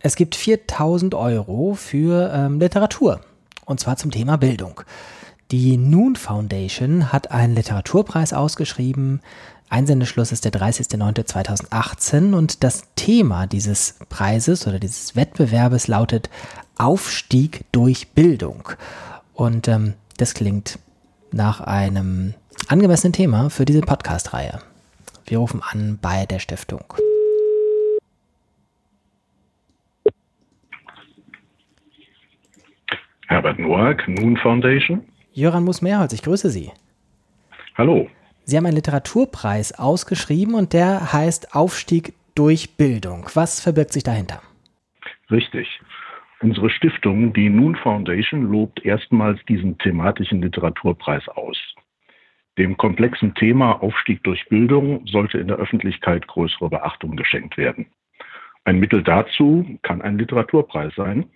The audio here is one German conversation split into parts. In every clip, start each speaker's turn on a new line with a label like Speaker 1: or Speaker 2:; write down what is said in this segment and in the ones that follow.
Speaker 1: Es gibt 4000 Euro für ähm, Literatur und zwar zum Thema Bildung. Die Noon Foundation hat einen Literaturpreis ausgeschrieben. Einsendeschluss ist der 30.09.2018 und das Thema dieses Preises oder dieses Wettbewerbes lautet Aufstieg durch Bildung. Und ähm, das klingt nach einem angemessenen Thema für diese Podcast-Reihe. Wir rufen an bei der Stiftung.
Speaker 2: Herbert Noack, Noon Foundation.
Speaker 1: Jöran Muss-Mehrholz, ich grüße Sie.
Speaker 2: Hallo.
Speaker 1: Sie haben einen Literaturpreis ausgeschrieben und der heißt Aufstieg durch Bildung. Was verbirgt sich dahinter?
Speaker 2: Richtig. Unsere Stiftung, die Noon Foundation, lobt erstmals diesen thematischen Literaturpreis aus. Dem komplexen Thema Aufstieg durch Bildung sollte in der Öffentlichkeit größere Beachtung geschenkt werden. Ein Mittel dazu kann ein Literaturpreis sein,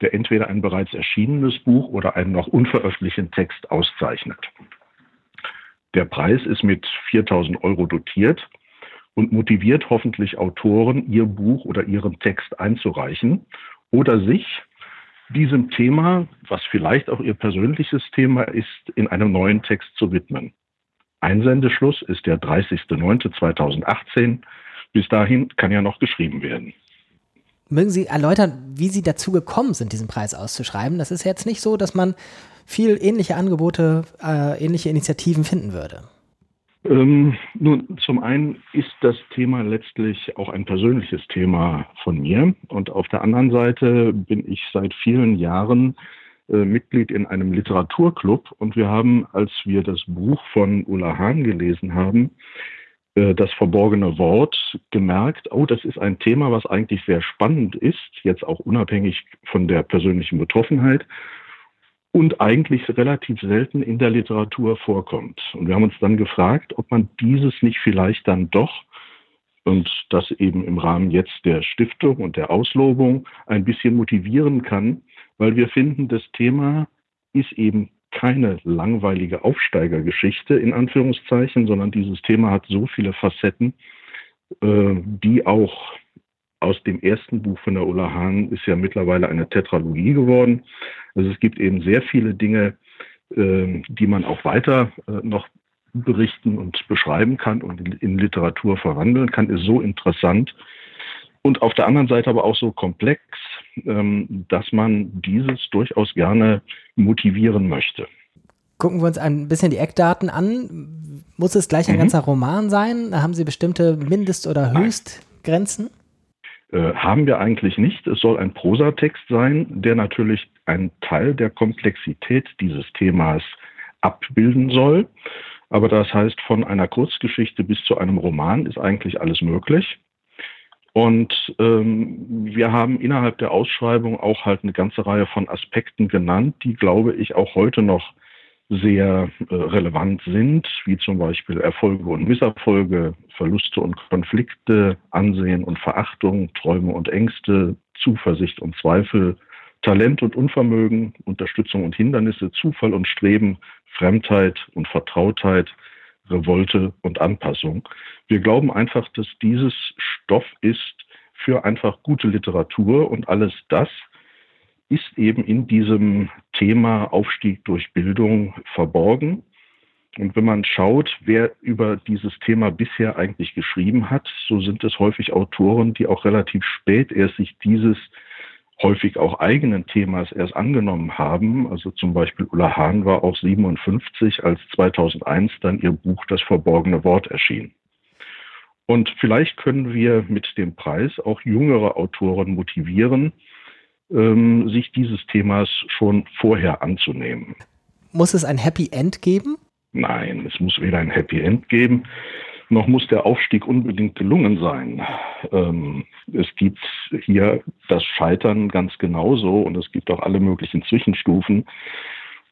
Speaker 2: der entweder ein bereits erschienenes Buch oder einen noch unveröffentlichten Text auszeichnet. Der Preis ist mit 4000 Euro dotiert und motiviert hoffentlich Autoren, ihr Buch oder ihren Text einzureichen oder sich diesem Thema, was vielleicht auch ihr persönliches Thema ist, in einem neuen Text zu widmen. Einsendeschluss ist der 30.09.2018. Bis dahin kann ja noch geschrieben werden.
Speaker 1: Mögen Sie erläutern, wie Sie dazu gekommen sind, diesen Preis auszuschreiben? Das ist jetzt nicht so, dass man viel ähnliche Angebote, äh, ähnliche Initiativen finden würde.
Speaker 2: Ähm, nun, zum einen ist das Thema letztlich auch ein persönliches Thema von mir. Und auf der anderen Seite bin ich seit vielen Jahren äh, Mitglied in einem Literaturclub. Und wir haben, als wir das Buch von Ulla Hahn gelesen haben, das verborgene Wort gemerkt, oh, das ist ein Thema, was eigentlich sehr spannend ist, jetzt auch unabhängig von der persönlichen Betroffenheit und eigentlich relativ selten in der Literatur vorkommt. Und wir haben uns dann gefragt, ob man dieses nicht vielleicht dann doch und das eben im Rahmen jetzt der Stiftung und der Auslobung ein bisschen motivieren kann, weil wir finden, das Thema ist eben keine langweilige Aufsteigergeschichte in Anführungszeichen, sondern dieses Thema hat so viele Facetten, äh, die auch aus dem ersten Buch von der Ulla Hahn ist ja mittlerweile eine Tetralogie geworden. Also es gibt eben sehr viele Dinge, äh, die man auch weiter äh, noch berichten und beschreiben kann und in Literatur verwandeln kann, ist so interessant und auf der anderen Seite aber auch so komplex, dass man dieses durchaus gerne motivieren möchte.
Speaker 1: Gucken wir uns ein bisschen die Eckdaten an. Muss es gleich ein mhm. ganzer Roman sein? Haben Sie bestimmte Mindest- oder Höchstgrenzen?
Speaker 2: Äh, haben wir eigentlich nicht. Es soll ein Prosatext sein, der natürlich einen Teil der Komplexität dieses Themas abbilden soll. Aber das heißt, von einer Kurzgeschichte bis zu einem Roman ist eigentlich alles möglich. Und ähm, wir haben innerhalb der Ausschreibung auch halt eine ganze Reihe von Aspekten genannt, die, glaube ich, auch heute noch sehr äh, relevant sind, wie zum Beispiel Erfolge und Misserfolge, Verluste und Konflikte, Ansehen und Verachtung, Träume und Ängste, Zuversicht und Zweifel, Talent und Unvermögen, Unterstützung und Hindernisse, Zufall und Streben, Fremdheit und Vertrautheit, Revolte und Anpassung. Wir glauben einfach, dass dieses Stoff ist für einfach gute Literatur und alles das ist eben in diesem Thema Aufstieg durch Bildung verborgen. Und wenn man schaut, wer über dieses Thema bisher eigentlich geschrieben hat, so sind es häufig Autoren, die auch relativ spät erst sich dieses häufig auch eigenen Themas erst angenommen haben. Also zum Beispiel Ulla Hahn war auch 57, als 2001 dann ihr Buch Das verborgene Wort erschien. Und vielleicht können wir mit dem Preis auch jüngere Autoren motivieren, ähm, sich dieses Themas schon vorher anzunehmen.
Speaker 1: Muss es ein Happy End geben?
Speaker 2: Nein, es muss weder ein Happy End geben, noch muss der Aufstieg unbedingt gelungen sein. Ähm, es gibt hier das Scheitern ganz genauso und es gibt auch alle möglichen Zwischenstufen.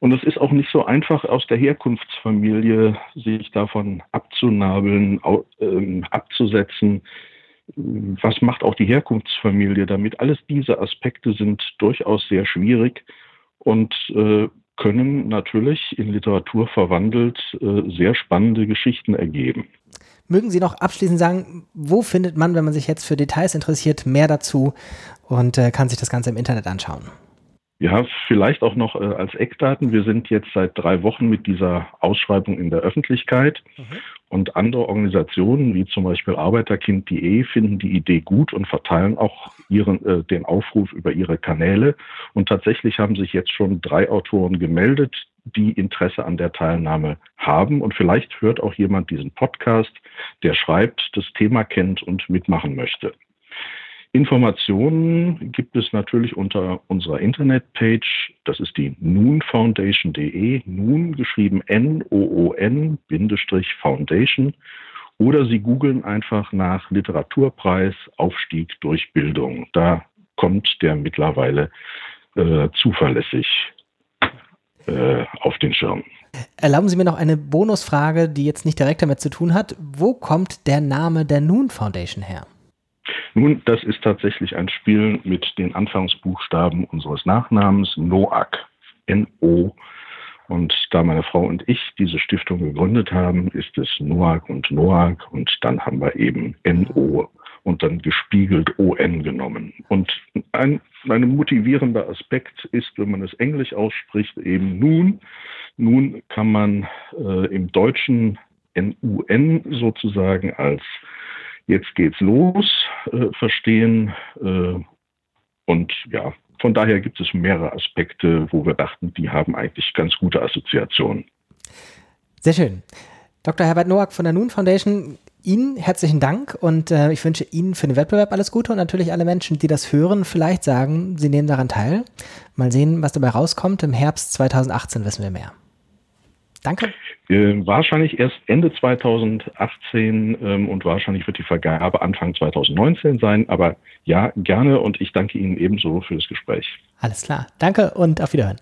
Speaker 2: Und es ist auch nicht so einfach, aus der Herkunftsfamilie sich davon abzunabeln, äh, abzusetzen. Was macht auch die Herkunftsfamilie damit? Alles diese Aspekte sind durchaus sehr schwierig und äh, können natürlich in Literatur verwandelt äh, sehr spannende Geschichten ergeben.
Speaker 1: Mögen Sie noch abschließend sagen, wo findet man, wenn man sich jetzt für Details interessiert, mehr dazu und äh, kann sich das Ganze im Internet anschauen?
Speaker 2: Ja, vielleicht auch noch äh, als Eckdaten. Wir sind jetzt seit drei Wochen mit dieser Ausschreibung in der Öffentlichkeit mhm. und andere Organisationen wie zum Beispiel Arbeiterkind.de finden die Idee gut und verteilen auch ihren, äh, den Aufruf über ihre Kanäle. Und tatsächlich haben sich jetzt schon drei Autoren gemeldet, die Interesse an der Teilnahme haben. Und vielleicht hört auch jemand diesen Podcast, der schreibt, das Thema kennt und mitmachen möchte. Informationen gibt es natürlich unter unserer Internetpage. Das ist die noonfoundation.de, nun geschrieben N-O-O-N-Foundation. Oder Sie googeln einfach nach Literaturpreis Aufstieg durch Bildung. Da kommt der mittlerweile äh, zuverlässig äh, auf den Schirm.
Speaker 1: Erlauben Sie mir noch eine Bonusfrage, die jetzt nicht direkt damit zu tun hat. Wo kommt der Name der Noon Foundation her?
Speaker 2: Nun, das ist tatsächlich ein Spiel mit den Anfangsbuchstaben unseres Nachnamens, Noak, N-O. Und da meine Frau und ich diese Stiftung gegründet haben, ist es Noak und Noak und dann haben wir eben N-O und dann gespiegelt ON genommen. Und ein, ein motivierender Aspekt ist, wenn man es englisch ausspricht, eben nun. Nun kann man äh, im Deutschen NUN sozusagen als jetzt geht's los, äh, verstehen. Äh, und ja, von daher gibt es mehrere Aspekte, wo wir dachten, die haben eigentlich ganz gute Assoziationen.
Speaker 1: Sehr schön. Dr. Herbert Noack von der Noon Foundation, Ihnen herzlichen Dank und äh, ich wünsche Ihnen für den Wettbewerb alles Gute und natürlich alle Menschen, die das hören, vielleicht sagen, sie nehmen daran teil. Mal sehen, was dabei rauskommt. Im Herbst 2018 wissen wir mehr. Danke.
Speaker 2: Äh, wahrscheinlich erst Ende 2018 ähm, und wahrscheinlich wird die Vergabe Anfang 2019 sein. Aber ja, gerne und ich danke Ihnen ebenso für das Gespräch.
Speaker 1: Alles klar. Danke und auf Wiederhören.